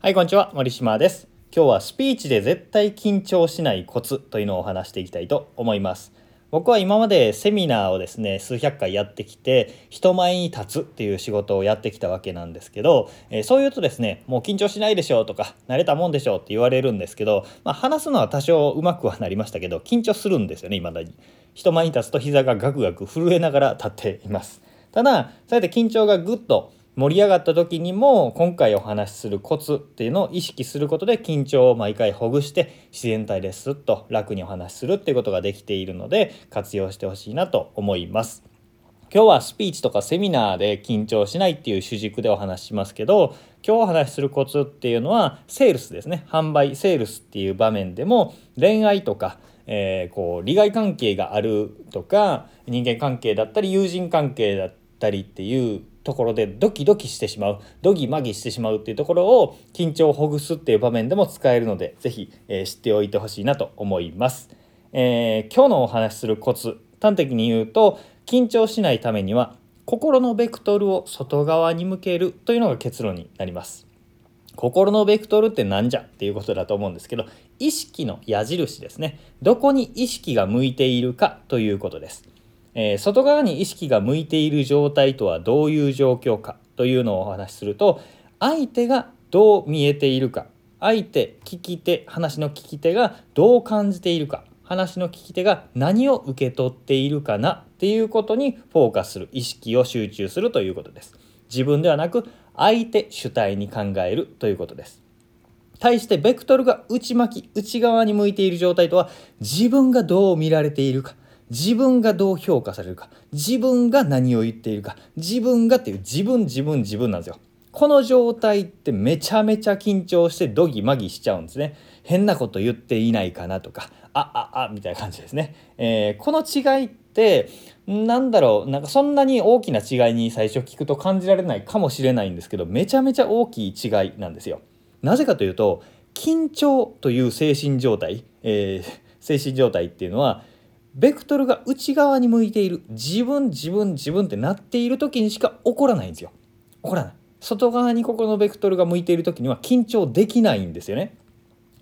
はい、こんにちは。森島です。今日はスピーチで絶対緊張しないコツというのをお話していきたいと思います。僕は今までセミナーをですね、数百回やってきて、人前に立つっていう仕事をやってきたわけなんですけど、えーそう言うとですね、もう緊張しないでしょうとか、慣れたもんでしょうって言われるんですけど、まあ話すのは多少うまくはなりましたけど、緊張するんですよね、未だに。人前に立つと膝がガクガク震えながら立っています。ただ、そうやって緊張がぐっと盛り上がった時にも今回お話しするコツっていうのを意識することで緊張を毎回ほぐして自然体ですっと楽にお話しするっていうことができているので活用してほしいなと思います。今日はスピーチとかセミナーで緊張しないっていう主軸でお話ししますけど今日お話しするコツっていうのはセールスですね販売セールスっていう場面でも恋愛とかえーこう利害関係があるとか人間関係だったり友人関係だったりっていうところでドキドキしてしまうドギマギしてしまうっていうところを緊張をほぐすっていう場面でも使えるので是非、えー知っておいてほしいなと思います。えー今日のお話しするコツ端的に言うと緊張しないためには心のベクトルを外側に向けるというのが結論になります。心のベクトルってなんじゃっていうことだと思うんですけど意識の矢印ですねどこに意識が向いているかということです、えー外側に意識が向いている状態とはどういう状況かというのをお話しすると相手がどう見えているか相手聞き手話の聞き手がどう感じているか話の聞き手が何を受け取っているかなっていうことにフォーカスする意識を集中するということです。自分ではなく相手主体に考えるということです。対してベクトルが内巻き内側に向いている状態とは自分がどう見られているか自分がどう評価されるか。自分が何を言っているか。自分がっていう自分自分自分なんですよ。この状態ってめちゃめちゃ緊張してドギマギしちゃうんですね。変なこと言っていないかなとか。あああみたいな感じですね、えーこの違いってなんだろう。なんかそんなに大きな違いに最初聞くと感じられないかもしれないんですけどめちゃめちゃ大きい違いなんですよ。なぜかというと緊張という精神状態、えー精神状態っていうのはベクトルが内側に向いている。自分自分自分ってなっている時にしか起こらないんですよ。起こらない。外側にここのベクトルが向いている時には緊張できないんですよね。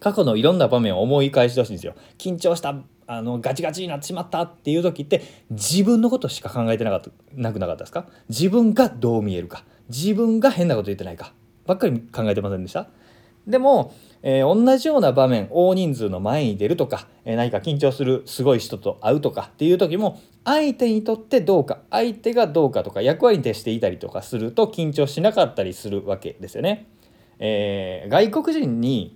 過去のいろんな場面を思い返してほしいんですよ。緊張したあのガチガチになってしまったっていう時って自分のことしか考えてなかったなくなかったですか？自分がどう見えるか。自分が変なこと言ってないか。ばっかり考えてませんでした？でも、えー同じような場面大人数の前に出るとか、えー何か緊張するすごい人と会うとかっていう時も相手にとってどうか相手がどうかとか役割に徹していたりとかすると緊張しなかったりするわけですよね。えー外国人に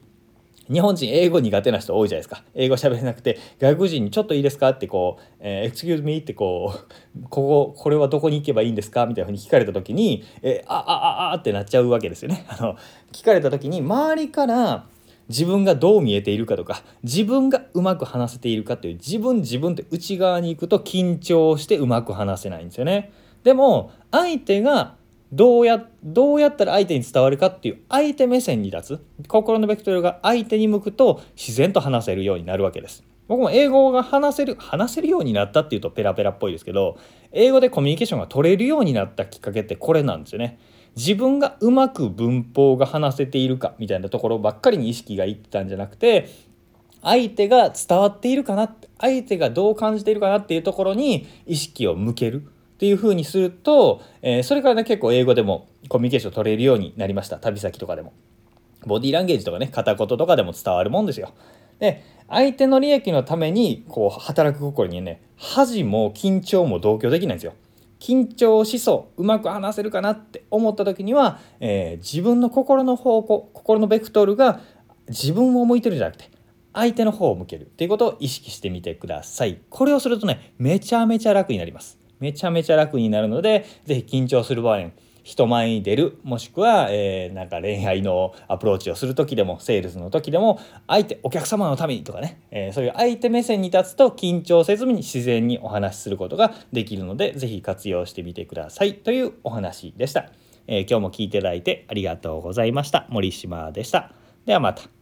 日本人英語苦手な人多いじゃないですか英語喋れなくて外国人に「ちょっといいですか?」ってこう「えー、excuse me」ってこう「こここれはどこに行けばいいんですか?」みたいなふうに聞かれた時に「えー、ああああ」ってなっちゃうわけですよね。あの聞かれた時に周りから自分がどう見えているかとか自分がうまく話せているかという自分自分って内側に行くと緊張してうまく話せないんですよね。でも相手がどうやどうやったら相手に伝わるかっていう相手目線に立つ心のベクトルが相手に向くと自然と話せるようになるわけです。僕も英語が話せる話せるようになったっていうとペラペラっぽいですけど英語でコミュニケーションが取れるようになったきっかけってこれなんですよね。自分がうまく文法が話せているかみたいなところばっかりに意識がいってたんじゃなくて相手が伝わっているかな相手がどう感じているかなっていうところに意識を向けるっていう風にすると、えーそれからね結構英語でもコミュニケーション取れるようになりました。旅先とかでも。ボディーランゲージとかね片言とかでも伝わるもんですよ。で相手の利益のためにこう働く心にね恥も緊張も同居できないんですよ。緊張しそううまく話せるかなって思った時には、えー自分の心の方向心のベクトルが自分を向いてるんじゃなくて相手の方を向けるっていうことを意識してみてください。これをするとねめちゃめちゃ楽になります。めちゃめちゃ楽になるので是非緊張する場合人前に出るもしくは、えーなんか恋愛のアプローチをする時でもセールスの時でも相手お客様のためにとかね、えーそういう相手目線に立つと緊張せずに自然にお話しすることができるので是非活用してみてください。というお話でした、えー今日も聞いていただいてありがとうございました。森島でした。ではまた。